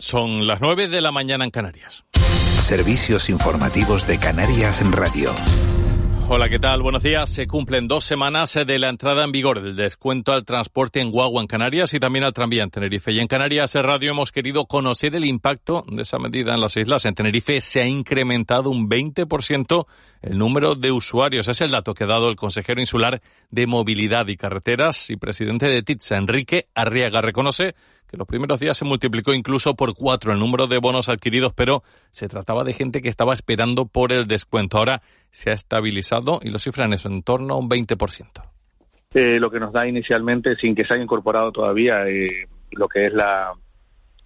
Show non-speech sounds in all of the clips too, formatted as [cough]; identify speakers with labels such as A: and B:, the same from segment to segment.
A: Son las 9 de la mañana en Canarias.
B: Servicios informativos de Canarias en Radio.
A: Hola, ¿qué tal? Buenos días. Se cumplen dos semanas de la entrada en vigor del descuento al transporte en Guagua en Canarias y también al tranvía en Tenerife. Y en Canarias Radio hemos querido conocer el impacto de esa medida en las islas. En Tenerife se ha incrementado un 20% el número de usuarios. Es el dato que ha dado el consejero insular de Movilidad y Carreteras y presidente de TITSA, Enrique Arriaga. Reconoce que los primeros días se multiplicó incluso por cuatro el número de bonos adquiridos, pero se trataba de gente que estaba esperando por el descuento. Ahora se ha estabilizado y lo cifran eso en torno a un 20%.
C: Eh, lo que nos da inicialmente, sin que se haya incorporado todavía eh, lo que es la,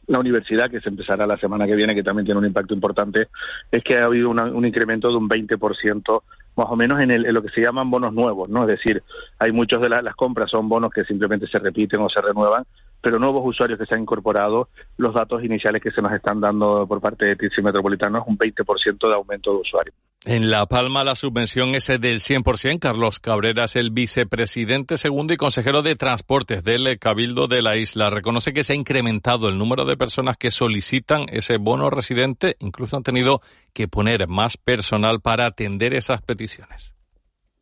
C: la universidad, que se empezará la semana que viene, que también tiene un impacto importante, es que ha habido un incremento de un 20% más o menos en, el, en, lo que se llaman bonos nuevos, ¿no? Es decir, hay muchos de las compras son bonos que simplemente se repiten o se renuevan, pero nuevos usuarios que se han incorporado, los datos iniciales que se nos están dando por parte de TICI Metropolitano es un 20% de aumento de usuarios.
A: En La Palma la subvención es del 100%. Carlos Cabrera es el vicepresidente segundo y consejero de Transportes del Cabildo de la isla. Reconoce que se ha incrementado el número de personas que solicitan ese bono residente. Incluso han tenido que poner más personal para atender esas peticiones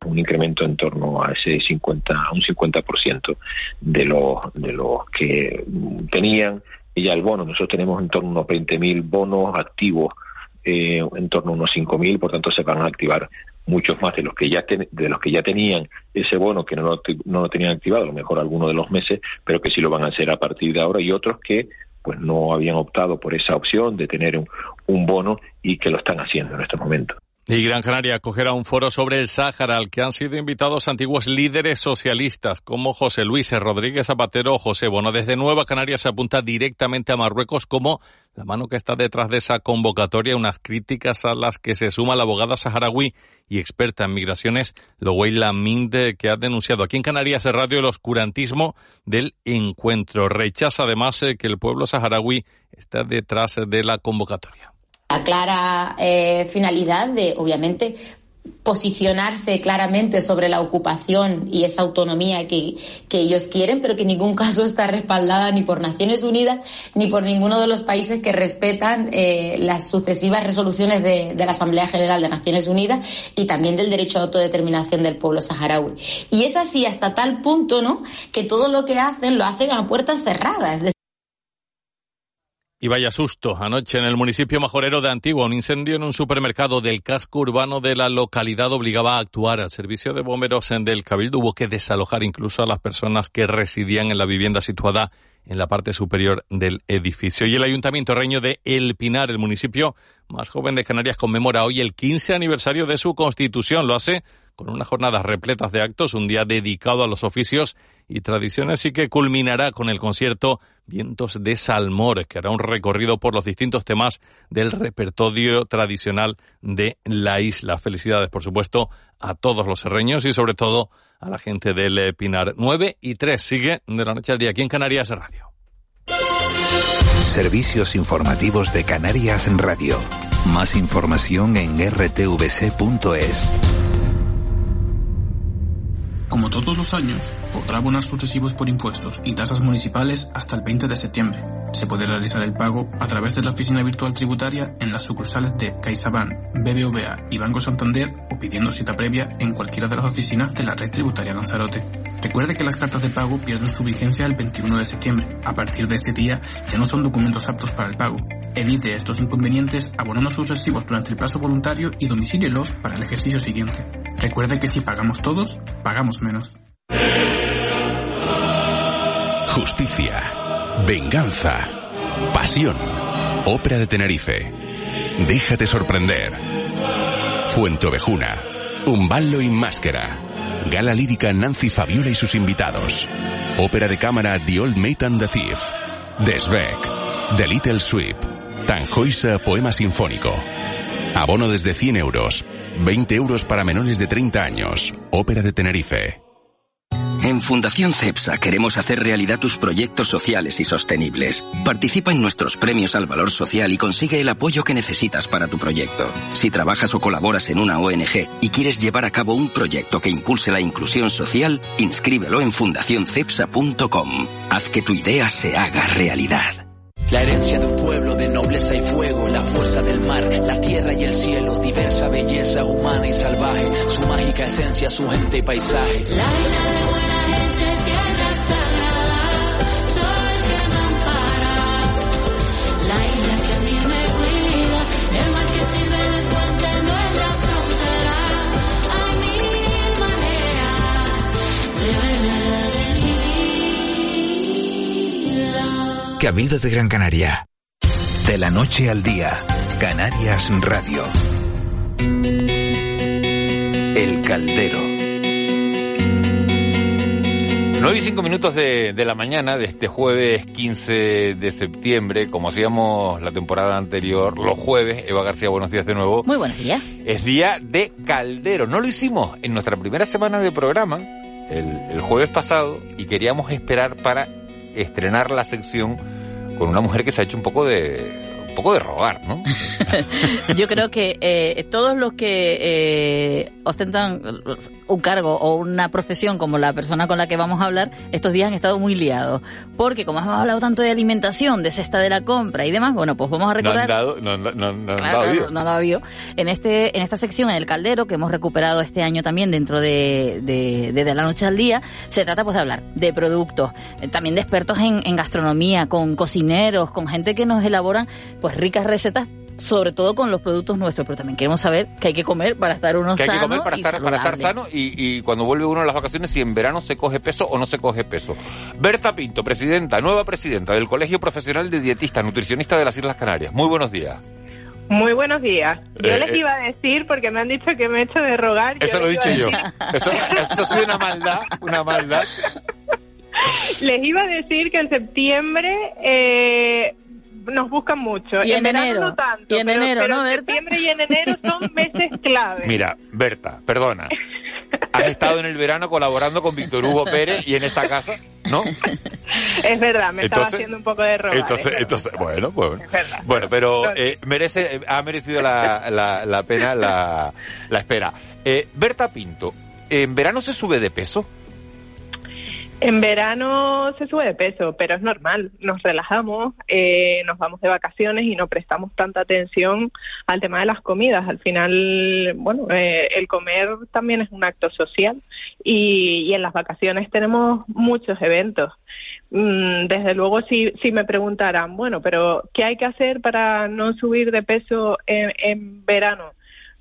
D: un incremento en torno a ese 50, a un 50% de los, de los que tenían ya el bono. Nosotros tenemos en torno a unos 20.000 bonos activos, eh, en torno a unos 5.000, por tanto se van a activar muchos más de los que ya de los que ya tenían ese bono que no lo, no lo tenían activado, a lo mejor algunos de los meses, pero que sí lo van a hacer a partir de ahora y otros que pues no habían optado por esa opción de tener un, un bono y que lo están haciendo en estos momentos.
A: Y Gran Canaria acogerá un foro sobre el Sáhara al que han sido invitados antiguos líderes socialistas como José Luis Rodríguez Zapatero o José Bono. Desde Nueva Canaria se apunta directamente a Marruecos como la mano que está detrás de esa convocatoria, unas críticas a las que se suma la abogada saharaui y experta en migraciones, Loweila Minde, que ha denunciado aquí en Canarias radio el oscurantismo del encuentro. Rechaza además eh, que el pueblo saharaui está detrás de la convocatoria
E: la clara eh, finalidad de, obviamente, posicionarse claramente sobre la ocupación y esa autonomía que, que, ellos quieren, pero que en ningún caso está respaldada ni por Naciones Unidas ni por ninguno de los países que respetan eh, las sucesivas resoluciones de, de, la Asamblea General de Naciones Unidas y también del derecho a autodeterminación del pueblo saharaui. Y es así hasta tal punto, ¿no?, que todo lo que hacen lo hacen a puertas cerradas.
A: Y vaya susto. Anoche en el municipio majorero de Antigua, un incendio en un supermercado del casco urbano de la localidad obligaba a actuar. al servicio de bomberos en del Cabildo hubo que desalojar incluso a las personas que residían en la vivienda situada en la parte superior del edificio. Y el Ayuntamiento Reño de El Pinar, el municipio más joven de Canarias, conmemora hoy el 15 aniversario de su constitución. Lo hace con unas jornadas repletas de actos, un día dedicado a los oficios y tradiciones y que culminará con el concierto Vientos de Salmor, que hará un recorrido por los distintos temas del repertorio tradicional de la isla. Felicidades, por supuesto, a todos los serreños y sobre todo a la gente del Pinar. 9 y 3 sigue de la noche al día aquí en Canarias Radio.
B: Servicios informativos de Canarias Radio. Más información en rtvc.es.
F: Como todos los años, podrá abonar sucesivos por impuestos y tasas municipales hasta el 20 de septiembre. Se puede realizar el pago a través de la oficina virtual tributaria en las sucursales de CaixaBank, BBVA y Banco Santander o pidiendo cita previa en cualquiera de las oficinas de la red tributaria Lanzarote. Recuerde que las cartas de pago pierden su vigencia el 21 de septiembre. A partir de ese día ya no son documentos aptos para el pago. Evite estos inconvenientes abonando sus recibos durante el plazo voluntario y domicílielos para el ejercicio siguiente. Recuerde que si pagamos todos, pagamos menos.
G: Justicia, venganza, pasión. Ópera de Tenerife. Déjate sorprender. Fuente Ovejuna. Un ballo y máscara. Gala lírica Nancy Fabiola y sus invitados. Ópera de cámara The Old Mate and the Thief. Desbeck. The Little Sweep. Tanjoisa Poema Sinfónico. Abono desde 100 euros. 20 euros para menores de 30 años. Ópera de Tenerife.
H: En Fundación CEPSA queremos hacer realidad tus proyectos sociales y sostenibles. Participa en nuestros premios al valor social y consigue el apoyo que necesitas para tu proyecto. Si trabajas o colaboras en una ONG y quieres llevar a cabo un proyecto que impulse la inclusión social, inscríbelo en fundacioncepsa.com. Haz que tu idea se haga realidad.
I: La herencia de un pueblo de nobleza y fuego, la fuerza del mar, la tierra y el cielo, diversa belleza humana y salvaje, su mágica esencia, su gente y paisaje.
J: La de buena vida.
B: Cabildo de Gran Canaria. De la noche al día, Canarias Radio. El Caldero.
K: 9 y 5 minutos de, de la mañana de este jueves 15 de septiembre, como hacíamos la temporada anterior, los jueves, Eva García, buenos días de nuevo.
L: Muy buenos días.
K: Es día de caldero. No lo hicimos en nuestra primera semana de programa, el, el jueves pasado, y queríamos esperar para estrenar la sección con una mujer que se ha hecho un poco de un poco de rogar, ¿no? [laughs]
L: Yo creo que eh, todos los que eh, ostentan un cargo o una profesión como la persona con la que vamos a hablar, estos días han estado muy liados. Porque como hemos hablado tanto de alimentación, de cesta de la compra y demás, bueno, pues vamos a recordar...
K: No han dado, no, no,
L: Claro,
K: dado
L: bio. En, este, en esta sección, en el caldero, que hemos recuperado este año también dentro de, de, de De la Noche al Día, se trata pues de hablar de productos, eh, también de expertos en, en gastronomía, con cocineros, con gente que nos elaboran pues ricas recetas sobre todo con los productos nuestros, pero también queremos saber qué hay que comer para estar uno
K: que hay que
L: sano
K: comer para
L: y
K: estar, para estar sano y, y cuando vuelve uno a las vacaciones, si en verano se coge peso o no se coge peso. Berta Pinto, presidenta, nueva presidenta del Colegio Profesional de Dietistas Nutricionistas de las Islas Canarias. Muy buenos días.
M: Muy buenos días. Yo
K: Eh,
M: les
K: eh.
M: iba a decir, porque me han dicho que me he hecho de rogar.
K: Eso lo he dicho yo. [laughs] Eso, eso ha sido una maldad, una maldad. [laughs]
M: Les iba a decir que en septiembre eh, nos buscan mucho.
L: Y en
M: verano
L: enero.
M: no tanto.
L: Y en
M: pero,
L: enero,
M: pero
L: ¿no,
M: en
L: Berta?
M: septiembre y en enero son [laughs] meses clave.
K: Mira, Berta, perdona. Has estado en el verano colaborando con Víctor Hugo Pérez y en esta casa, ¿no?
M: Es verdad, me estaba
K: Entonces-
M: haciendo un poco de rogar.
K: Entonces,
M: es verdad.
K: entonces, bueno, pues,
M: Es verdad.
K: bueno, pero eh, merece, eh, ha merecido la, la, la pena la, la espera. Eh, Berta Pinto, ¿en verano se sube de peso?
M: En verano se sube de peso, pero es normal. Nos relajamos, eh, nos vamos de vacaciones y no prestamos tanta atención al tema de las comidas. Al final, bueno, eh, el comer también es un acto social y, y en las vacaciones tenemos muchos eventos. Mm, Desde luego, si, si me preguntaran, bueno, pero ¿qué hay que hacer para no subir de peso en, en verano?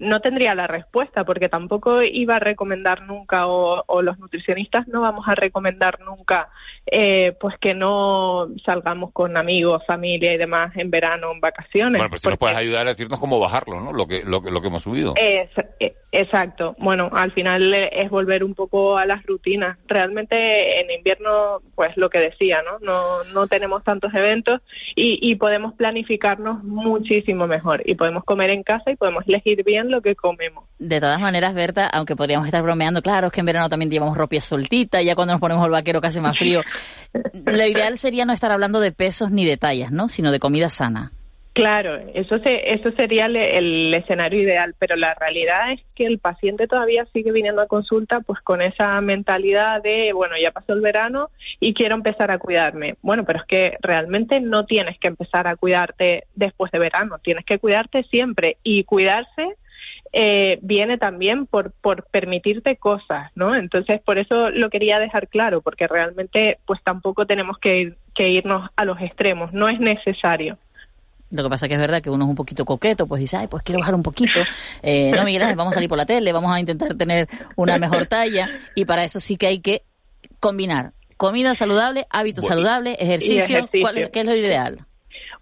M: No tendría la respuesta porque tampoco iba a recomendar nunca o, o los nutricionistas no vamos a recomendar nunca eh, pues que no salgamos con amigos, familia y demás en verano, en vacaciones.
K: Bueno, pues si nos puedes ayudar a decirnos cómo bajarlo, ¿no? Lo que, lo que, lo que hemos subido.
M: Es- eh, exacto. Bueno, al final es volver un poco a las rutinas. Realmente en invierno, pues lo que decía, ¿no? No, no tenemos tantos eventos y, y podemos planificarnos muchísimo mejor y podemos comer en casa y podemos elegir bien lo que comemos.
L: De todas maneras, Berta, aunque podríamos estar bromeando, claro, es que en verano también llevamos ropa soltita, y ya cuando nos ponemos el vaquero que hace más frío. [laughs] Lo ideal sería no estar hablando de pesos ni de tallas, ¿no? Sino de comida sana.
M: Claro, eso se, eso sería el, el escenario ideal, pero la realidad es que el paciente todavía sigue viniendo a consulta pues con esa mentalidad de, bueno, ya pasó el verano y quiero empezar a cuidarme. Bueno, pero es que realmente no tienes que empezar a cuidarte después de verano, tienes que cuidarte siempre y cuidarse eh, viene también por, por permitirte cosas, ¿no? Entonces, por eso lo quería dejar claro, porque realmente pues tampoco tenemos que, ir- que irnos a los extremos, no es necesario.
L: Lo que pasa que es verdad que uno es un poquito coqueto, pues dice, ay, pues quiero bajar un poquito. Eh, no, Miguel Ángel, vamos a salir por la tele, vamos a intentar tener una mejor talla. Y para eso sí que hay que combinar comida saludable, hábitos
M: Bueno,
L: saludables, ejercicio.
M: ejercicio.
L: ¿Cuál es, ¿Qué es lo ideal?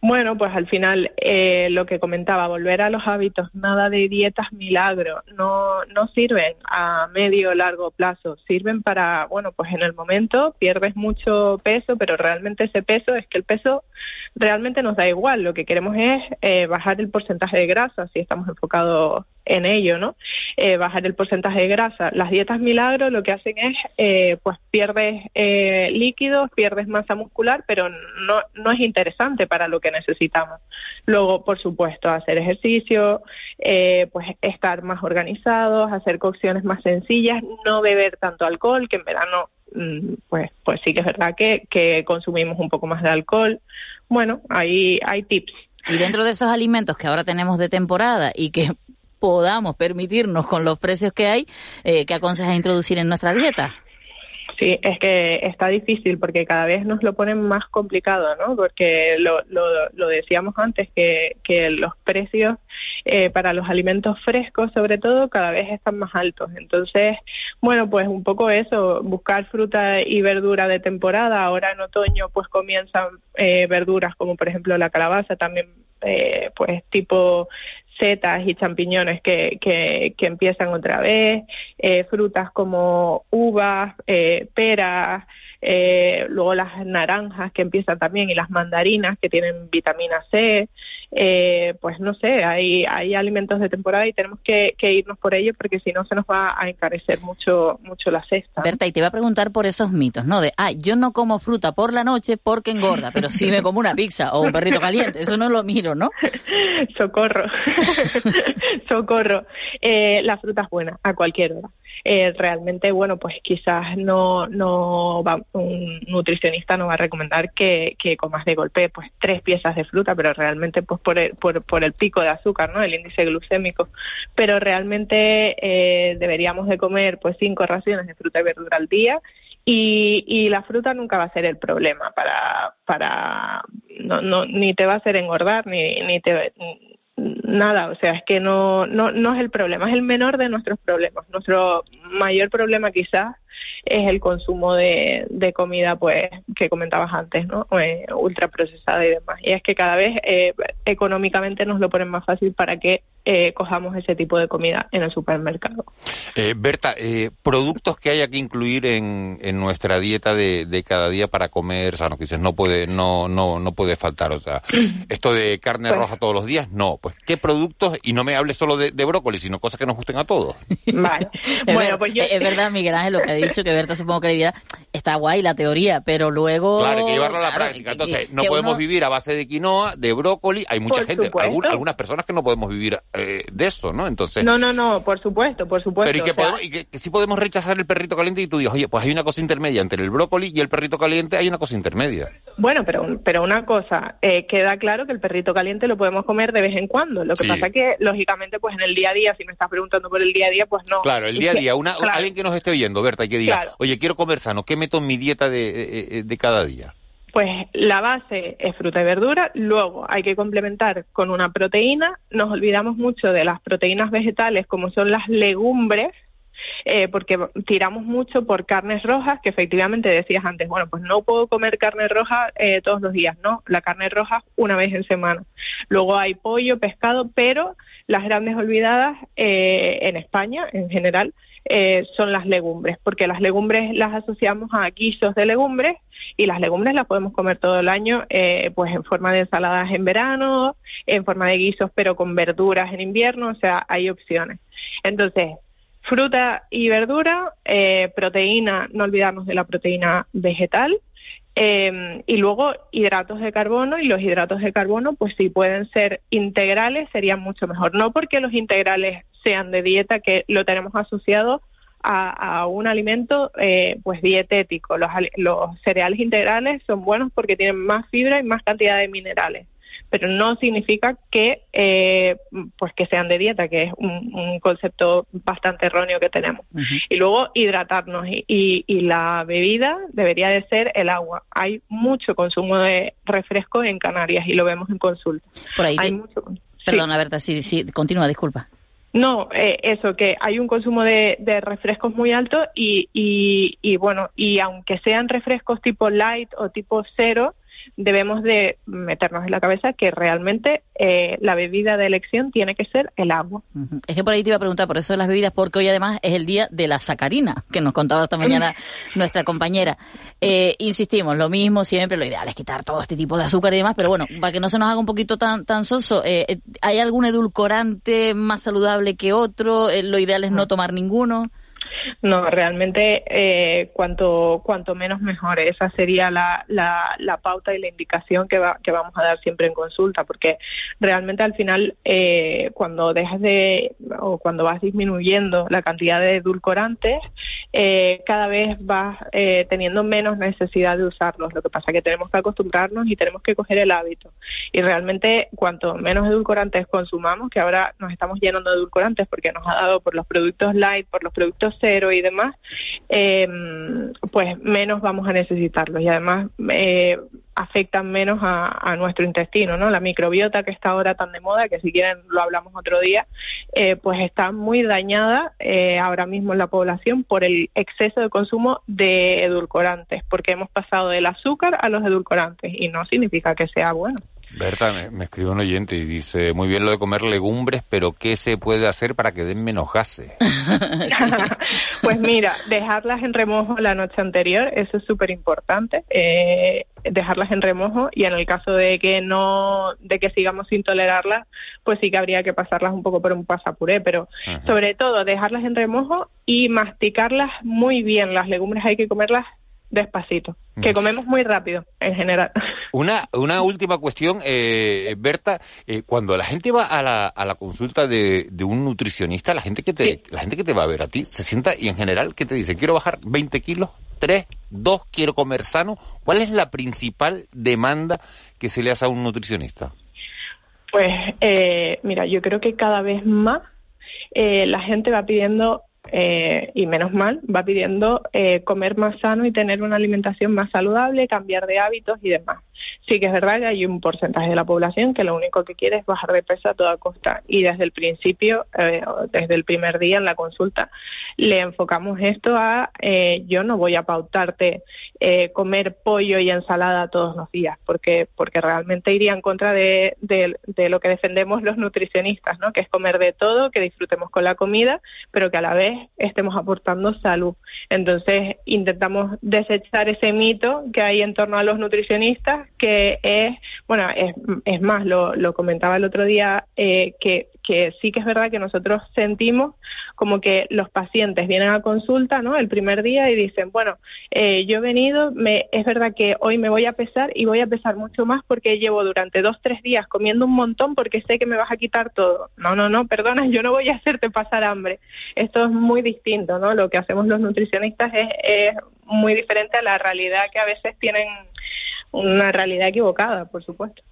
M: Bueno, pues al final eh, lo que comentaba, volver a los hábitos, nada de dietas milagro, no, no sirven a medio o largo plazo, sirven para, bueno, pues en el momento pierdes mucho peso, pero realmente ese peso es que el peso realmente nos da igual, lo que queremos es eh, bajar el porcentaje de grasa, si estamos enfocados en ello, ¿no? Eh, bajar el porcentaje de grasa. Las dietas milagro lo que hacen es, eh, pues pierdes eh, líquidos, pierdes masa muscular, pero no, no es interesante para lo que necesitamos. Luego, por supuesto, hacer ejercicio, eh, pues estar más organizados, hacer cocciones más sencillas, no beber tanto alcohol, que en verano pues, pues sí que es verdad que, que consumimos un poco más de alcohol. Bueno, hay, hay tips.
L: Y dentro de esos alimentos que ahora tenemos de temporada y que podamos permitirnos con los precios que hay, eh, ¿qué aconsejas introducir en nuestra dieta?
M: Sí, es que está difícil porque cada vez nos lo ponen más complicado, ¿no? Porque lo, lo, lo decíamos antes, que, que los precios eh, para los alimentos frescos, sobre todo, cada vez están más altos. Entonces, bueno, pues un poco eso, buscar fruta y verdura de temporada. Ahora en otoño, pues comienzan eh, verduras como, por ejemplo, la calabaza, también, eh, pues tipo setas y champiñones que, que, que empiezan otra vez, eh, frutas como uvas, eh, peras, eh, luego las naranjas que empiezan también y las mandarinas que tienen vitamina C, eh, pues no sé, hay, hay alimentos de temporada y tenemos que, que irnos por ello porque si no se nos va a encarecer mucho, mucho la cesta.
L: Berta, y te iba a preguntar por esos mitos, ¿no? De, ah, yo no como fruta por la noche porque engorda, pero sí me como una pizza o un perrito caliente, eso no lo miro, ¿no? [laughs]
M: Socorro, [laughs] socorro. Eh, la fruta es buena a cualquier hora. Eh, realmente, bueno, pues quizás no, no va, un nutricionista no va a recomendar que, que comas de golpe pues tres piezas de fruta, pero realmente pues por el, por, por el pico de azúcar, ¿no? El índice glucémico. Pero realmente eh, deberíamos de comer pues cinco raciones de fruta y verdura al día y, y la fruta nunca va a ser el problema para, para no, no, ni te va a hacer engordar ni, ni te nada, o sea, es que no, no, no es el problema, es el menor de nuestros problemas. Nuestro mayor problema quizás es el consumo de, de comida, pues, que comentabas antes, ¿no? Eh, ultraprocesada y demás. Y es que cada vez eh, económicamente nos lo ponen más fácil para que eh, cojamos ese tipo de comida en el supermercado.
K: Eh, Berta, eh, productos que haya que incluir en, en nuestra dieta de, de, cada día para comer sano, que dices, no puede, no, no, no puede faltar, o sea, [clears throat] esto de carne
M: Pues-
K: roja todos los días, no, pues, ¿qué productos? Y no me hables solo de, de brócoli, sino cosas que nos gusten a todos. [laughs]
M: Vale. [laughs] Bueno, pues yo-
L: es verdad, [laughs] Miguel Ángel, lo que ha dicho, que Berta supongo que le dirá, está guay la teoría, pero luego...
K: Claro, hay que llevarlo a la
L: claro,
K: práctica. Entonces,
L: que-
K: no podemos
L: uno-
K: vivir a base de quinoa, de brócoli. Hay mucha
M: Por
K: gente, algún- algunas personas que no podemos vivir eh, de eso, ¿no? Entonces,
M: No, no, no, por supuesto, por supuesto.
K: pero y que, podemos, y que, que sí podemos rechazar el perrito caliente y tú digas, oye, pues hay una cosa intermedia entre el brócoli y el perrito caliente, hay una cosa intermedia.
M: Bueno, pero, pero una cosa, eh, queda claro que el perrito caliente lo podemos comer de vez en cuando. Lo que
K: Sí.
M: pasa que, lógicamente, pues en el día a día, si me estás preguntando por el día a día, pues no.
K: Claro, el día a día, una,
M: claro.
K: alguien que nos esté oyendo, Berta, y que diga,
M: Claro.
K: oye, quiero comer sano, ¿qué meto en mi dieta de, eh, de cada día?
M: Pues la base es fruta y verdura, luego hay que complementar con una proteína. Nos olvidamos mucho de las proteínas vegetales como son las legumbres, eh, porque tiramos mucho por carnes rojas, que efectivamente decías antes, bueno, pues no puedo comer carne roja eh, todos los días, no, la carne roja una vez en semana. Luego hay pollo, pescado, pero las grandes olvidadas eh, en España en general eh, son las legumbres, porque las legumbres las asociamos a guisos de legumbres y las legumbres las podemos comer todo el año, eh, pues en forma de ensaladas en verano, en forma de guisos pero con verduras en invierno, o sea, hay opciones. Entonces, fruta y verdura, eh, proteína, no olvidarnos de la proteína vegetal, eh, y luego hidratos de carbono y los hidratos de carbono pues si pueden ser integrales serían mucho mejor no porque los integrales sean de dieta que lo tenemos asociado a, a un alimento eh, pues dietético los, ali- los cereales integrales son buenos porque tienen más fibra y más cantidad de minerales pero no significa que eh, pues que sean de dieta que es un, un concepto bastante erróneo que tenemos y luego hidratarnos y, y, y la bebida debería de ser el agua. Hay mucho consumo de refresco en Canarias y lo vemos en consulta.
L: Por ahí
M: Hay
L: te-
M: mucho-
L: Perdona, Berta, sí, sí, continúa, disculpa.
M: No, eh, eso, que hay un consumo de, de refrescos muy alto y, y, y bueno, y aunque sean refrescos tipo light o tipo cero, debemos de meternos en la cabeza que realmente eh, la bebida de elección tiene que ser el agua.
L: Es que por ahí te iba a preguntar por eso de las bebidas, porque hoy además es el día de la sacarina, que nos contaba esta mañana [laughs] nuestra compañera. Eh, insistimos, lo mismo siempre, lo ideal es quitar todo este tipo de azúcar y demás, pero bueno, para que no se nos haga un poquito tan, tan soso, eh, eh, ¿hay algún edulcorante más saludable que otro? Eh, lo ideal es no tomar ninguno.
M: No, realmente eh, cuanto cuanto menos mejor. Esa sería la, la, la pauta y la indicación que, va, que vamos a dar siempre en consulta, porque realmente al final eh, cuando dejas de o cuando vas disminuyendo la cantidad de edulcorantes, eh, cada vez vas eh, teniendo menos necesidad de usarlos. Lo que pasa es que tenemos que acostumbrarnos y tenemos que coger el hábito. Y realmente cuanto menos edulcorantes consumamos, que ahora nos estamos llenando de edulcorantes porque nos ha dado por los productos light, por los productos cero y demás, eh, pues menos vamos a necesitarlos y además eh, afectan menos a, a nuestro intestino, ¿no? La microbiota que está ahora tan de moda, que si quieren lo hablamos otro día, eh, pues está muy dañada eh, ahora mismo en la población por el exceso de consumo de edulcorantes, porque hemos pasado del azúcar a los edulcorantes y no significa que sea bueno.
K: Berta, me, me escribe un oyente y dice, muy bien lo de comer legumbres, pero ¿qué se puede hacer para que den menos gases? [laughs] [laughs]
M: Pues mira, dejarlas en remojo la noche anterior, eso es súper importante, eh, dejarlas en remojo y en el caso de que no, de que sigamos sin tolerarlas, pues sí que habría que pasarlas un poco por un pasapuré, pero
K: Ajá.
M: sobre todo dejarlas en remojo y masticarlas muy bien. Las legumbres hay que comerlas despacito, que comemos muy rápido en general.
K: Una, una última cuestión, eh, Berta, eh, cuando la gente va a la, a la consulta de, de un nutricionista, la gente que te, la gente que te va a ver a ti, se sienta y en general, ¿qué te dice? Quiero bajar 20 kilos, 3, 2, quiero comer sano. ¿Cuál es la principal demanda que se le hace a un nutricionista?
M: Pues eh, mira, yo creo que cada vez más eh, la gente va pidiendo, eh, y menos mal, va pidiendo eh, comer más sano y tener una alimentación más saludable, cambiar de hábitos y demás. Sí que es verdad que hay un porcentaje de la población que lo único que quiere es bajar de peso a toda costa y desde el principio, eh, desde el primer día en la consulta, le enfocamos esto a eh, yo no voy a pautarte eh, comer pollo y ensalada todos los días porque porque realmente iría en contra de, de, de lo que defendemos los nutricionistas, ¿no? Que es comer de todo, que disfrutemos con la comida, pero que a la vez estemos aportando salud. Entonces intentamos desechar ese mito que hay en torno a los nutricionistas, que es, bueno, es, es más, lo, lo comentaba el otro día, eh, que, que sí que es verdad que nosotros sentimos como que los pacientes vienen a consulta, ¿no? El primer día y dicen, bueno, eh, yo he venido, me, es verdad que hoy me voy a pesar y voy a pesar mucho más porque llevo durante dos, tres días comiendo un montón porque sé que me vas a quitar todo. No, no, no, perdona, yo no voy a hacerte pasar hambre. Esto es muy distinto, ¿no? Lo que hacemos los nutricionistas es, es muy diferente a la realidad que a veces tienen una realidad equivocada, por supuesto.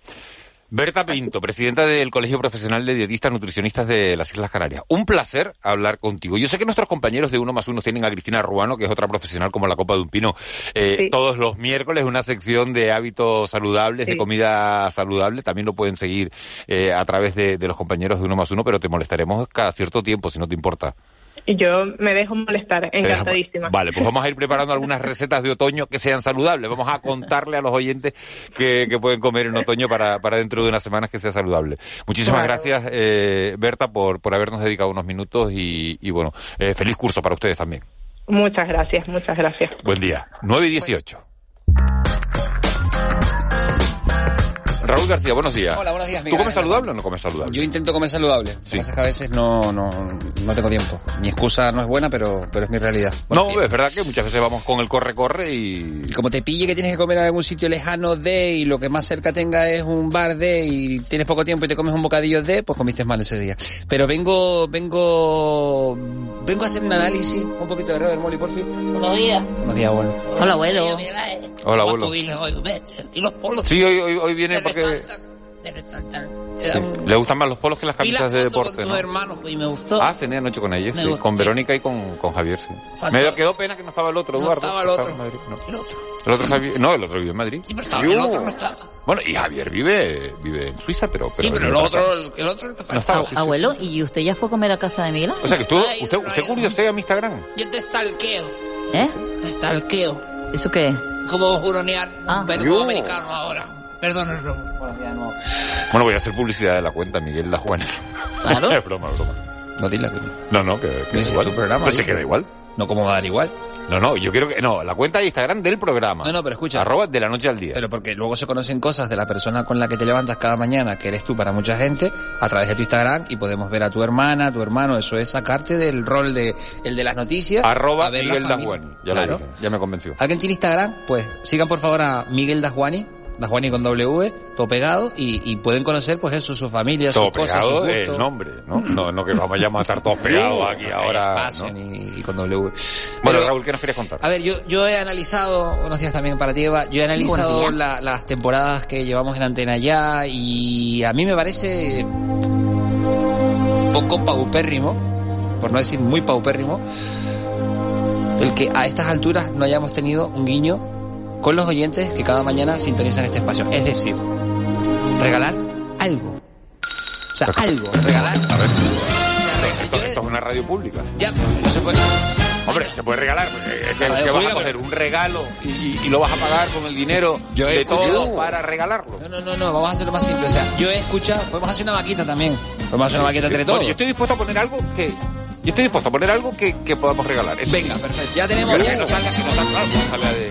K: Berta Pinto, presidenta del Colegio Profesional de Dietistas Nutricionistas de las Islas Canarias. Un placer hablar contigo. Yo sé que nuestros compañeros de Uno más Uno tienen a Cristina Ruano, que es otra profesional como la Copa de un Pino, eh,
M: Sí.
K: todos los miércoles una sección de hábitos saludables, de comida saludable. También lo pueden seguir eh, a través de, de los compañeros de Uno más Uno, pero te molestaremos cada cierto tiempo, si no te importa.
M: Y yo me dejo molestar, encantadísima.
K: Vale, pues vamos a ir [laughs] preparando algunas recetas de otoño que sean saludables. Vamos a contarle a los oyentes que, que pueden comer en otoño para, para dentro de unas semanas que sea saludable. Muchísimas
M: Claro.
K: gracias, eh, Berta, por, por habernos dedicado unos minutos y, y bueno, eh, feliz curso para ustedes también.
M: Muchas gracias, muchas gracias.
K: Buen día. 9 y 18. Raúl García, buenos días.
N: Hola, buenos días,
K: ¿Tú
N: Miguel
K: comes
N: Ángel.
K: saludable o no comes saludable?
N: Yo intento comer saludable. Lo que pasa es que a veces no, no, no tengo tiempo. Mi excusa no es buena, pero, pero es mi realidad.
K: No, es verdad que muchas veces vamos con el corre-corre y...
N: Y como te pille que tienes que comer en algún sitio lejano de y lo que más cerca tenga es un bar de y tienes poco tiempo y te comes un bocadillo de, pues comiste mal ese día. Pero vengo, vengo, vengo a hacer un análisis, un poquito de Robert Molly, por fin.
O: Buenos días.
N: Buenos días, abuelo.
L: Hola, abuelo.
K: Hola, abuelo.
O: Y los polos.
K: Sí, hoy, hoy, hoy viene porque le gustan más los polos que las camisas de deporte,
O: con
K: ¿no?
O: hermanos pues, y me gustó.
K: Ah, cené anoche con ellos, sí, con Verónica y con, con Javier, sí.
O: Faltó-
K: Me quedó pena que no estaba el otro,
O: No
K: Eduardo.
O: estaba el otro.
K: Madrid, no.
O: El otro.
K: El otro Javier- no, el otro vive en Madrid.
O: Sí, pero estaba,
K: Yo-
O: el otro no estaba.
K: Bueno, y Javier vive, vive en Suiza, pero...
O: Sí, pero el otro, el, el otro el
K: No estaba.
L: Abuelo, ¿y usted ya fue a comer a casa de Miguel?
K: O sea que tú,
O: Ay,
K: usted,
O: no,
K: usted curiosea mi Instagram.
O: Yo te stalkeo.
L: ¿Eh?
O: Stalkeo.
L: ¿Eso qué?
O: Como juronear
L: Ah.
O: un americano ahora. Perdón el robo.
K: Bueno, voy a hacer publicidad de la cuenta Miguel La Juana.
L: Claro. [laughs]
K: es broma, es broma.
N: No dila que
K: No, no, que, que es igual.
N: tu programa,
K: Pues se queda igual.
N: No como va a dar igual.
K: No, no, yo quiero que... No, la cuenta de Instagram del programa.
N: No, no, pero escucha.
K: Arroba de la noche al día.
N: Pero porque luego se conocen cosas de la persona con la que te levantas cada mañana, que eres tú para mucha gente, a través de tu Instagram y podemos ver a tu hermana, a tu hermano. Eso es sacarte del rol de el de las noticias.
K: Arroba
N: a ver la
K: Miguel. Dasguani. Ya
N: Claro.
K: lo dije, ya me convenció.
N: ¿Alguien tiene Instagram? Pues sigan por favor a Miguel Dasguani, Dasguani con W, todo pegado, y, y pueden conocer pues eso, su familia,
K: Todo
N: sus cosas,
K: pegado
N: sus
K: el nombre, ¿no? No, no que vamos a matar todos [laughs] pegados aquí ahora. ¿no?
N: y, y con W.
K: Bueno,
N: Pero-
K: Raúl, ¿qué nos quieres contar?
N: A ver, yo, yo he analizado, buenos días también para ti, Eva, yo he analizado la- las temporadas que llevamos en Antena ya y a mí me parece poco paupérrimo, por no decir muy paupérrimo, el que a estas alturas no hayamos tenido un guiño con los oyentes que cada mañana sintonizan este espacio. Es decir, regalar algo. O sea, algo, regalar.
K: A ver. Esto, esto es una radio pública.
N: Ya, no se puede.
K: Hombre, se puede regalar. porque Es que, vas
N: pública,
K: a coger un regalo y, y- lo vas a pagar con el dinero
N: Yo he
K: de
N: escuchado-
K: todos para regalarlo.
N: No, no, no, no, vamos a hacerlo más simple. O sea, yo he escuchado, podemos hacer una vaquita también. Podemos hacer una vaquita entre
K: Bueno,
N: todos.
K: yo estoy dispuesto a poner algo que... Yo estoy dispuesto a poner algo que, que podamos regalar. Eso
N: Venga,
K: sí.
N: perfecto. Ya tenemos.
K: Que
N: Ya,
K: no salga, que no salga, no salga de...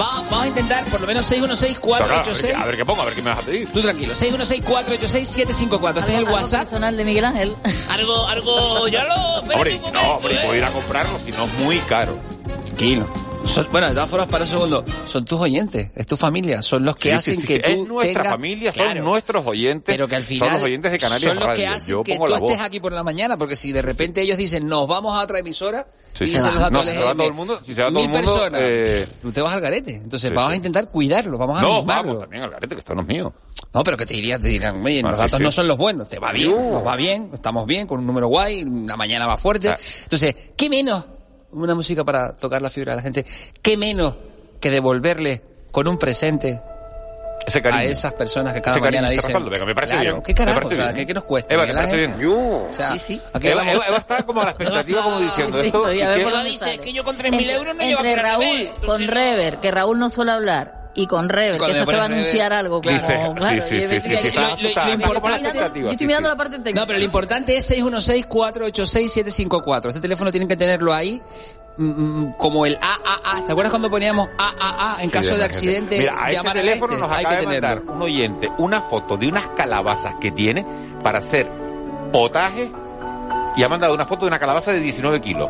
N: Va- vamos a intentar por lo menos
K: Claro, a, ver,
N: 616-486.
K: qué- a ver qué pongo, a ver qué me vas a pedir.
N: Tú tranquilo, 616-486-754. Este es el
L: Algo
N: WhatsApp.
L: personal de Miguel Ángel. [laughs]
O: Algo, algo, ya lo...
K: Hombre, no, hombre,
O: ¿eh?
K: puedo ir a comprarlo, si no es muy caro.
N: Tranquilo. Son- bueno, de todas formas, para un segundo, son tus oyentes, es tu familia, son los que
K: Sí,
N: hacen
K: sí, sí,
N: que tú
K: es nuestra
N: tengas-
K: familia, son
N: Claro,
K: nuestros oyentes.
N: pero que al final
K: son los oyentes de Canarias
N: son los que hacen
K: Yo
N: que tú estés aquí por la mañana, porque si de repente ellos dicen, nos vamos a otra emisora, y se los da
K: No, se va todo el mundo, si se va todo
N: mil
K: el mundo,
N: personas,
K: eh,
N: tú te vas al garete. Entonces vamos a intentar cuidarlo, vamos a
K: No, vamos también al garete, que esto no es mío.
N: No, pero que te dirías, te dirán, oye,
K: Ah,
N: los datos no son los buenos, te va bien,
K: Uh.
N: nos va bien, estamos bien, con un número guay, la mañana va fuerte.
K: Ah.
N: Entonces, ¿qué menos? Una música para tocar la fibra de la gente. ¿Qué menos que devolverle con un presente
K: Ese cariño.
N: a esas personas que cada
K: Ese
N: mañana dicen...
K: respaldo, venga, me parece
N: claro,
K: bien.
N: ¿qué carajo?
K: Me parece
N: O sea,
K: bien.
N: ¿qué, qué nos cuesta?
K: Eva, ¿te
N: Miguel
K: parece bien?
N: O sea,
L: Sí, sí.
N: aquí
K: Eva,
N: hablamos-
K: Eva- Eva está como a la [laughs] expectativa, como diciendo
L: Sí,
K: esto.
O: Eva dice que yo con 3.000
L: Entre-
O: euros no llevo
L: Entre
O: a
L: Raúl, con Rever, que Raúl no suele hablar, y con
N: Cuando
L: que eso te va a anunciar algo. Como,
K: Dice, sí,
L: claro,
K: sí, sí, sí,
L: Yo estoy mirando
K: sí.
L: la parte técnica.
N: No, pero lo importante es 616-486-754. Este teléfono tienen que tenerlo ahí mm, mm, como el AAA. ¿Te acuerdas cuando poníamos AAA en
K: Sí,
N: caso de accidente?
K: Mira, a ese
N: llamar al
K: teléfono
N: este?
K: nos
N: Hay
K: acaba
N: que
K: de mandar un oyente una foto de unas calabazas que tiene para hacer potaje y ha mandado una foto de una calabaza de 19 kilos.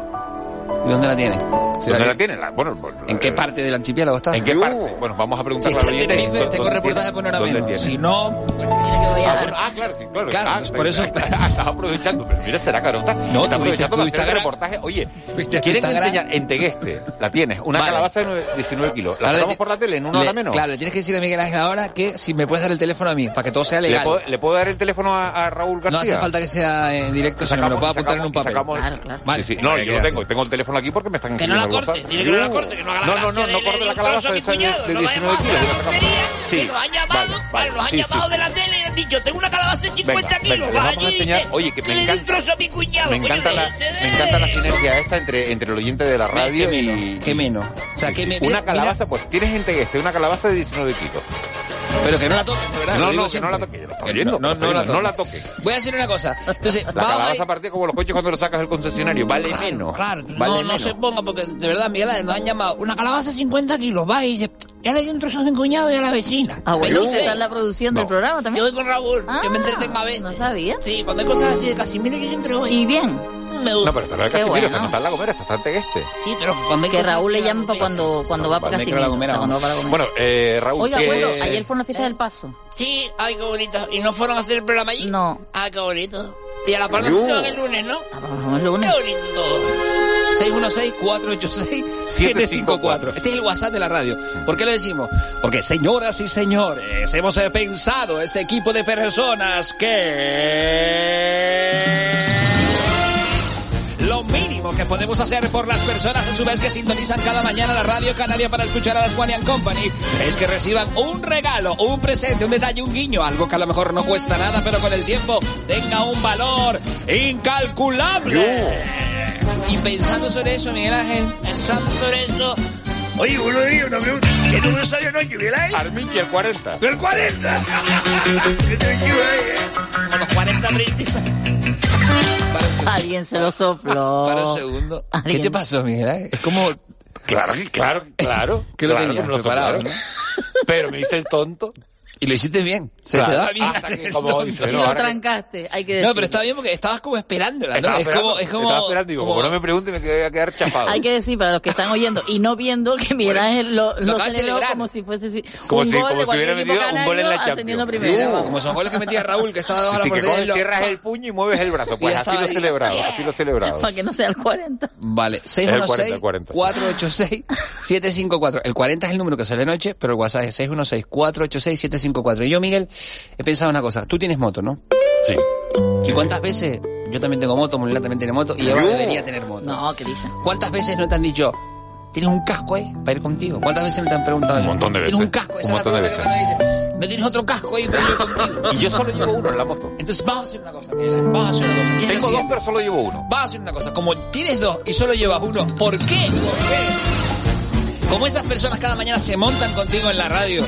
N: ¿Y dónde la tienen? ¿Se
K: ¿Dónde
N: la-
K: la tiene? La- bueno,
N: ¿En qué
K: eh,
N: parte del archipiélago está?
K: ¿En qué parte? Bueno, vamos a
N: Si está en. Tenerife,
K: ¿dónde
N: tengo reportaje por hora
K: ¿Dónde
N: menos.
K: tiene?
N: Si no,
K: Ah, bueno, ah, claro, sí, claro.
N: Claro,
K: Ah,
N: por eso-
K: Estás [laughs] aprovechando, pero mira, será carota.
N: No,
K: está
N: tuviste
K: aprovechando para hacer reportaje. Oye,
N: Tuviste tu
K: ¿quieres
N: Instagram.
K: enseñar en Tegueste? La tienes, una
N: Vale.
K: calabaza de nueve- 19 kilos. ¿La
N: Ahora
K: sacamos por la tele en una hora menos?
N: Claro, le tienes que decir a Miguel Ángel ahora que si me puedes dar el teléfono a mí, para que todo sea
K: ¿Le
N: legal.
K: puedo, ¿Le puedo dar el teléfono a, a Raúl García?
N: No hace falta que sea en directo, sino me lo puedo apuntar en un papel.
K: Sacamos,
L: Claro, claro.
N: Vale.
K: Sí, sí. No, yo lo tengo. Tengo el teléfono aquí porque me están
O: Que no la corte, dile que no la corte, que no haga la
K: No, no, no,
O: de-
K: no corte
O: de
K: la
O: un trozo
K: calabaza
O: a
K: de
O: mi
K: esa de,
O: cuñado,
K: de
O: no
K: 19
O: vayamos a
K: kilos. Sí,
O: que nos han llamado,
K: vale,
O: nos han llamado de la tele y han dicho, tengo una calabaza de 50
K: Venga,
O: kilos, vas allí
K: oye, que me encanta-
O: trozo a mi cuñado,
K: Me encanta, la, me encanta la sinergia esta entre, entre el oyente de la radio
N: ¿Qué
K: y...
N: menos? ¿Qué menos? O sea, que me
K: Una calabaza, pues tienes en Tegueste una calabaza de 19 kilos.
N: Pero que no la toques, ¿verdad?
K: No, no, que no la toque. Lo estoy
N: Que
K: viendo,
N: no, no, no la
K: no la
N: toques.
K: toque.
N: Voy a decir una cosa. Entonces,
K: La
N: vamos a
K: calabaza
N: ir-
K: partida como los coches cuando lo sacas del concesionario. Vale menos.
O: Claro,
K: vale
O: no, no se ponga porque de verdad, Miguel nos han llamado una calabaza de 50 kilos, va y dice, ya le di un trozo a mi cuñado y a la vecina.
L: Ah, bueno, usted está en la producción del programa
O: Yo
L: también.
O: voy con Raúl, que me
L: Ah,
O: entretenga a veces.
L: No sabía.
O: Sí, cuando hay cosas así de Casimiro yo siempre voy.
L: Y bien,
O: Me gusta.
K: No, pero la de
L: Qué
K: Casimiro,
L: bueno.
K: está no está en la gomera, está en Tegueste.
O: Sí, pero cuando hay
L: que Raúl le para cuando, cuando va para
N: que la
L: Casimiro. o
N: gomera,
L: sea, cuando va para la gomera.
K: Bueno, eh, Raúl,
L: Oiga,
K: ¿qué-
L: abuelo, ayer fue una fiesta del paso.
O: Sí, ay, qué bonito. ¿Y no fueron a hacer el programa allí?
L: No.
O: Ay, qué bonito. Y a La Palma se van el lunes, ¿no?
L: Ah, Vamos el lunes.
O: Qué bonito todo.
N: 616-486-754. Este es el WhatsApp de la radio. ¿Por qué lo decimos? Porque, señoras y señores, hemos eh, pensado este equipo de personas que... Lo mínimo que podemos hacer por las personas a su vez que sintonizan cada mañana la radio canaria para escuchar a las One and Company es que reciban un regalo, un presente, un detalle, un guiño, algo que a lo mejor no cuesta nada, pero con el tiempo tenga un valor incalculable. Y pensando sobre eso, Miguel Ángel,
O: Pensando sobre eso,
P: Oye, uno de ellos, una pregunta. ¿Qué número salió anoche, Miguel Ángel?
K: Arminchi, el 40.
P: ¡El 40! ¿Qué [laughs] te ahí, eh?
O: con los 40 príncipes.
L: Alguien se lo sopló.
N: Para un segundo. ¿Qué
L: Alguien.
N: te pasó, Miguel? Es como...
K: Claro, que- claro, claro. [laughs]
N: Que lo
K: claro,
N: tenías
K: me lo
N: preparado,
K: soplaron. Pero me hice el tonto.
N: Y lo hiciste bien. Se
K: Claro.
N: te da bien
K: Hasta que, [laughs] como dice,
L: Y
K: no,
L: lo trancaste, hay que decir.
O: No, pero está bien porque estabas como esperándola, ¿no?
K: Estaba
O: es como, es como,
K: estaba esperando, digo,
O: como-
K: como no me pregunte me voy a quedar chapado.
L: Hay que decir para los que están oyendo y no viendo que Miguel Ángel lo,
O: lo
L: lo celebró como si fuese si-
K: Como
L: un
K: si-
L: gol
K: como
L: de
K: si hubiera metido un gol en la Champions.
L: primero.
O: Sí,
L: vamos.
O: como esos goles que metía Raúl, que estaba [laughs] debajo de la portería.
K: cierras el puño y mueves el brazo. Pues así lo celebrado, así lo celebrado. [laughs]
L: Para que no sea el 40.
N: Vale,
K: el 40,
N: 616
K: el 40.
N: 486 754. El 40 es el número que sale de noche, pero el WhatsApp es 616 486 754. Y yo, Miguel, he pensado una cosa. Tú tienes moto, ¿no?
K: Sí.
N: ¿Y cuántas veces? Yo también tengo moto, Molina también tiene moto, y
K: Yo.
N: debería tener moto.
L: No, ¿qué dicen?
N: ¿Cuántas veces no te han dicho, tienes un casco ahí para ir contigo? ¿Cuántas veces no te han preguntado
K: Un montón de
N: ¿Tienes
K: veces.
N: un casco? Esa
K: Un
N: es la
K: montón de
N: pregunta que me dice. ¿No tienes otro casco ahí para ir contigo? [laughs]
K: Y yo solo llevo uno en la moto.
N: Entonces vamos a hacer una cosa, Miguel vamos a hacer una cosa.
K: Tengo dos, pero solo llevo uno.
N: Vamos a hacer una cosa. Como tienes dos y solo llevas uno, ¿por qué? ¿Por qué? Como esas personas cada mañana se montan contigo en la radio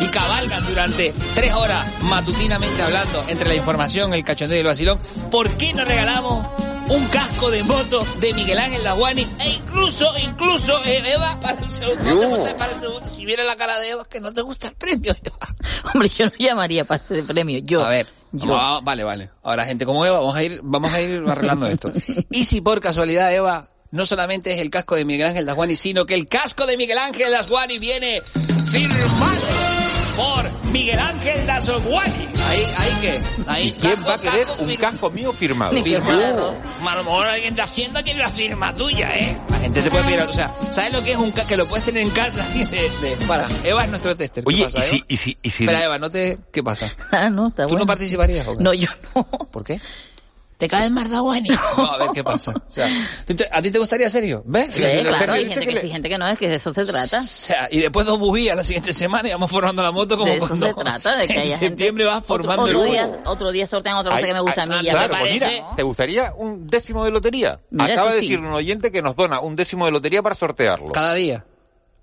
N: y cabalgan durante tres horas matutinamente hablando entre la información, el cachondeo y el vacilón, ¿por qué no regalamos un casco de moto de Miguel Ángel Laguani e incluso, incluso, eh, Eva, para un segundo, no te gusta para un segundo, si viera la cara de Eva, que no te gusta el premio. [laughs]
L: Hombre, yo no llamaría para este premio. Yo.
N: A ver,
L: yo.
N: vamos vale, vale. Ahora, gente como Eva, vamos a ir, vamos a ir arreglando esto. Y si por casualidad, Eva, no solamente es el casco de Miguel Ángel Dasguani, sino que el casco de Miguel Ángel Dasguani viene firmado por Miguel Ángel Dasguani. Ahí, ahí que, ahí.
K: ¿Quién va a querer
N: casco,
K: un casco mío firmado?
L: Ni firmado.
O: A lo mejor alguien de Hacienda quiere la firma tuya, ¿eh?
N: La gente te puede pedir, o sea, ¿sabes lo que es un casco? Que lo puedes tener en casa. y [laughs] de- de- para, Eva es nuestro tester. ¿Qué
K: Oye,
N: pasa,
K: y
N: Eva?
K: si, y si, y si...
N: Espera, Eva, no te... ¿Qué pasa? [laughs]
L: Ah, no, está
N: ¿Tú
L: bueno.
N: no participarías o qué?
L: No, yo no.
N: ¿Por qué?
O: ¿Te caes más de Aguani? [laughs]
N: No, a ver qué pasa. O sea, ¿tú te- ¿a ti te gustaría serio? ¿Ves?
L: Sí, claro, hay gente
N: que
L: que
N: le-
L: sí, gente que no, es que de eso se trata.
N: O sea, y después dos bujías la siguiente semana y vamos formando la moto como
L: De eso
N: cuando
L: se trata, de [laughs] que
N: en septiembre
L: gente.
N: vas formando
L: otro, otro
N: el
L: día, otro día sortean otra cosa
K: Ay,
L: que me gusta
K: ay,
L: a mí. ya
K: claro,
L: me
K: pues mira, ¿te gustaría un décimo de lotería?
L: Mira,
K: Acaba de
L: sí.
K: decir un oyente que nos dona un décimo de lotería para sortearlo.
N: Cada día.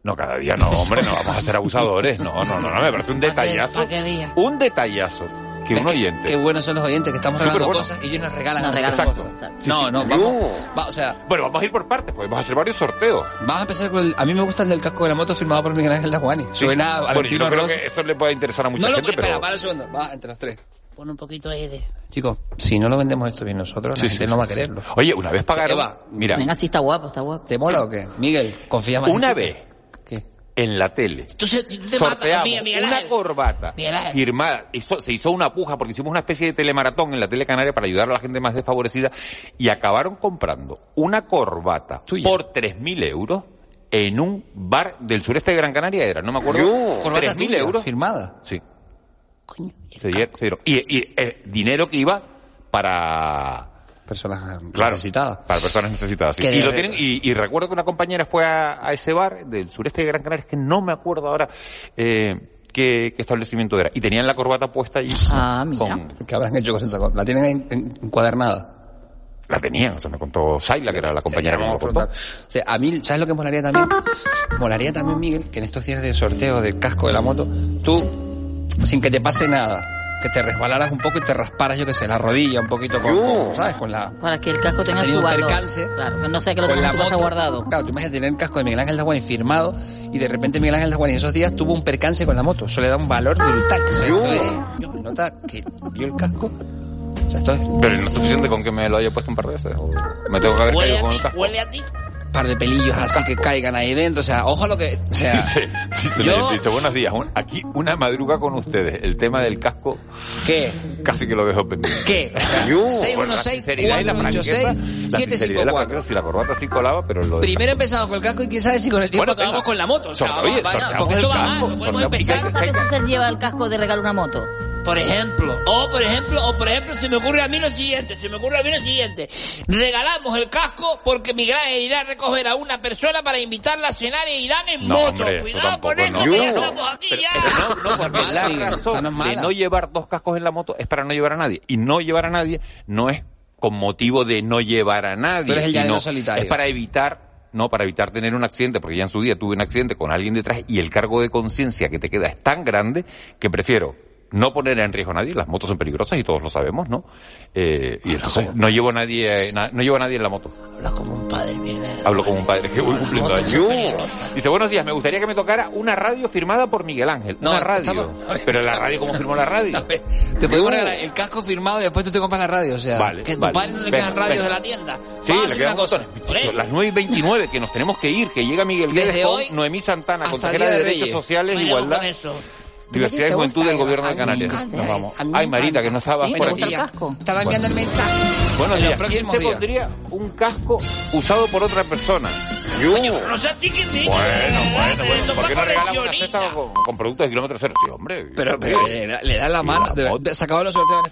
K: No, cada día no, hombre, no vamos a ser abusadores. No, no, no, no, me parece un detallazo.
O: ¿Para qué día?
K: Un detallazo que un oyente.
N: Qué buenos son los oyentes que estamos regalando
K: bueno.
N: cosas y ellos nos regalan,
L: Nos
N: a
L: regalan
N: nosotros
L: cosas.
K: Sí,
N: no,
K: sí.
N: no, vamos. Va, o sea,
K: Bueno, vamos a ir por partes, podemos hacer varios sorteos.
N: vamos a empezar con el. A mí me gusta el del casco de la moto firmado por Miguel Ángel Daguani.
K: Sí.
N: Suena a
K: Bueno, yo
N: Valentino
K: no creo
N: Rossi.
K: que eso le pueda interesar a mucha
N: No lo
K: gente,
N: espera,
K: pero...
N: para un segundo. Va, entre los tres.
O: Pon un poquito ahí de...
N: Chicos, si no lo vendemos esto bien nosotros,
K: Sí,
N: la gente
K: sí,
N: no va a
K: sí.
N: quererlo.
K: Oye, una vez pagaron...
N: Eva,
K: Mira,
L: Venga, sí, está guapo, está guapo.
N: ¿Te mola o qué? Miguel, confía más
K: una vez. En la tele
O: te matas
K: sorteamos
O: Miguel
K: una corbata
O: Miguel
K: firmada. Hizo- se hizo una puja porque hicimos una especie de telemaratón en la tele canaria para ayudar a la gente más desfavorecida y acabaron comprando una corbata
N: Tuya.
K: por 3.000 euros en un bar del sureste de Gran Canaria era, no me acuerdo.
N: Corbata
K: 3.000
N: tuya,
K: euros.
N: firmada.
K: Sí.
O: Coño,
K: dieron- se dieron. Y, y, eh, dinero que iba para
N: Personas
K: Claro,
N: necesitadas.
K: Para personas necesitadas. sí. Y, lo tienen, y, y recuerdo que una compañera fue a, a ese bar del sureste de Gran Canaria, es que no me acuerdo ahora eh, qué, qué establecimiento era. Y tenían la corbata puesta allí.
L: Ah, mira.
K: con-
N: ¿Qué habrán hecho con esa corbata? ¿La tienen encuadernada?
K: la tenían, o sea, me contó Saila, que era la compañera que me lo contó.
N: O sea, a mí, ¿sabes lo que molaría también? Molaría también, Miguel, que en estos días de sorteo del casco de la moto, tú, sin que te pase nada, que te resbalaras un poco y te rasparas, yo qué sé, la rodilla un poquito con, con, ¿sabes? Con la...
L: Para que el casco tenga su
N: un
L: valor.
N: percance
L: Claro, que no sea que lo tengas tu casa guardado.
N: Claro, tú imaginas tener el casco de Miguel Ángel Daguani firmado y de repente Miguel Ángel Daguani esos días tuvo un percance con la moto. Eso le da un valor brutal. O sea, esto es... Yo, nota que vio el casco. O sea, esto es
K: Pero no es suficiente con que me lo haya puesto un par de veces. o me tengo que haber
O: ¿Huele
K: caído
O: a
K: con el casco.
O: ¿Huele a ti?
N: Par de pelillos así que caigan ahí dentro. O sea, ojo a lo que... O sea, [laughs]
K: Dice, dice,
N: Yo-
K: dice, buenos días, un- aquí una madruga con ustedes. El tema del casco
N: ¿qué?
K: casi que lo dejo pendiente.
N: ¿Qué? [laughs]
K: Yo,
N: 616
K: bueno, la sinceridad y la franqueza,
N: 486
K: la sinceridad y la
N: 754.
K: franqueza, si la corbata sí colaba, pero lo de-
N: Primero empezamos con el casco y quién sabe si con el tiempo
K: Bueno,
N: acabamos
K: venga.
N: con la moto. O sea, vamos,
K: oye,
N: vaya, porque esto va mal, no podemos empezar.
L: ¿Cuántas veces se lleva el casco de regalo una moto?
O: Por ejemplo, o por ejemplo, o por ejemplo, se me ocurre a mí lo siguiente, se me ocurre a mí lo siguiente. Regalamos el casco porque Miguel Ángel irá a recoger a una persona para invitarla a cenar e irán en
K: No,
O: moto.
K: hombre,
O: Cuidado
K: tampoco,
O: con eso,
K: no.
O: que ya estamos aquí
K: Pero-
O: ya.
K: pero no, no, porque la razón
N: es
K: de no llevar dos cascos en la moto es para no llevar a nadie. Y no llevar a nadie no es con motivo de no llevar a nadie.
N: Tú eres el
K: sino
N: solitario.
K: Es para evitar, no, para evitar tener un accidente, porque ya en su día tuve un accidente con alguien detrás y el cargo de conciencia que te queda es tan grande que prefiero no poner en riesgo a nadie, las motos son peligrosas y todos lo sabemos, ¿no? Eh, y entonces no llevo a nadie, na- no llevo a nadie en la moto.
O: Hablas como un padre, Miguel.
K: Hablo como un padre que voy cumpliendo años. Dice, buenos días, me gustaría que me tocara una radio firmada por Miguel Ángel.
N: No,
K: una radio.
N: estamos- ver,
K: Pero la radio, ¿cómo firmó la radio? [laughs]
N: Te podemos regalar el casco firmado y después tú te compras la radio, o sea...
K: Vale,
O: Que a tu
K: vale.
O: padre no le quedan radios de la tienda.
K: Sí, le quedan
O: una cosa.
K: montones. Las 9 y 29 que nos tenemos que ir, que llega Miguel Guedes con Noemí Santana, consejera de Derechos. Sociales,
O: Vayamos
K: Igualdad,
O: eso.
K: Diversidad y
O: ¿Te
K: Juventud del Gobierno de Canarias. Nos vamos. Ay, Marita, que no estabas por aquí.
N: Estaba enviando el mensaje. Los
K: días. ¿Quién se pondría un casco usado por otra persona? Yo.
O: No sé a ti que me...
K: Bueno, bueno, bueno. ¿Por qué no regalamos una cesta con, con productos de kilómetro cero? Sí, hombre.
N: Pero, pero le, da- le da la mano. se sorteos en este